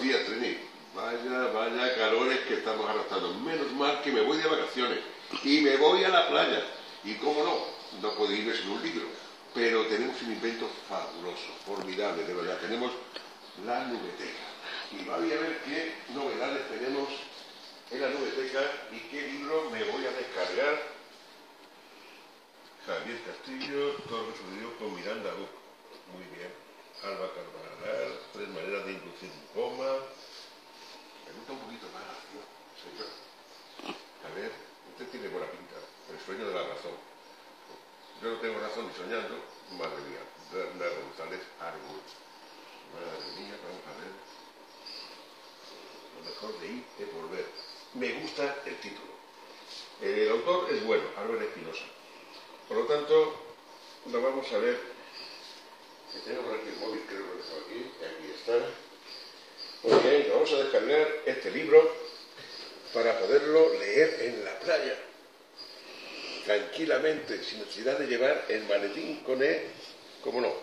días, Trini. Vaya, vaya calores que estamos arrastrando. Menos mal que me voy de vacaciones y me voy a la playa. Y cómo no, no puedo irme sin un libro. Pero tenemos un invento fabuloso, formidable, de verdad. Tenemos la nubeteca. Y voy a ver qué novedades tenemos en la nubeteca y qué libro me voy a descargar. Javier Castillo, Torres Rodrigo con Miranda. Muy bien. Alba Carvajal, tres maneras de inducir un coma. Me gusta un poquito más, ¿no? Señor. A ver, usted tiene buena pinta. El sueño de la razón. Yo no tengo razón ni soñando. Madre mía. Bernardo González Árbol. Madre mía, vamos a ver. Lo mejor de ir es volver. Me gusta el título. El autor es bueno, Álvaro Espinosa. Por lo tanto, lo vamos a ver. Móvil, creo que lo dejo aquí. Aquí está. Muy bien, vamos a descargar este libro para poderlo leer en la playa. Tranquilamente, sin necesidad de llevar el maletín con él, como no.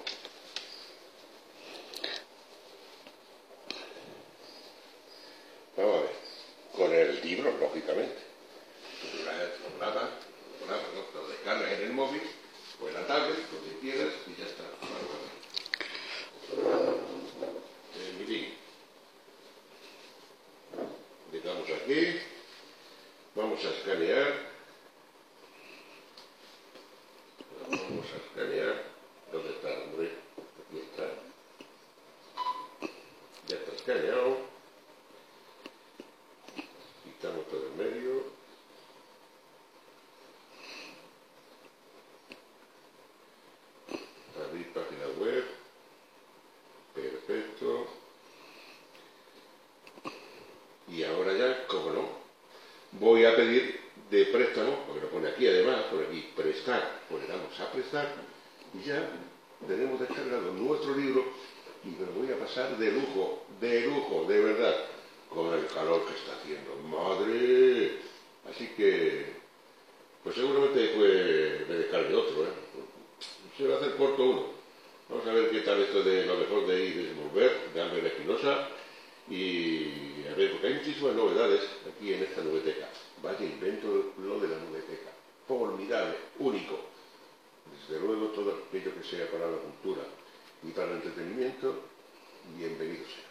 Vamos a ver. Con el libro, lógicamente. Tú lo grabas, en el móvil o en la tablet, donde quieras, y ya está. Vamos a ver. El mitin. Le damos Vamos a escanear. Vamos a escanear. ¿Dónde está, hombre? Aquí está. Ya está escaneado. Quitamos todo el medio. Abrir página web. Perfecto. Y ahora ya, como no, voy a pedir de préstamo, porque lo pone aquí además, por aquí, prestar, pues le damos a prestar y ya tenemos descargado nuestro libro y me lo voy a pasar de lujo, de lujo, de verdad, con el calor que está haciendo. ¡Madre! Así que, pues seguramente después me descargue otro, ¿eh? Se va a hacer corto uno. Vamos a ver qué tal esto de lo mejor de ir y volver, de Álvaro Espinosa. Y a ver, porque hay muchísimas novedades aquí en esta nubeteca. Vaya invento lo de la nubeteca. Formidable, único. Desde luego todo aquello que sea para la cultura y para el entretenimiento, bienvenidos.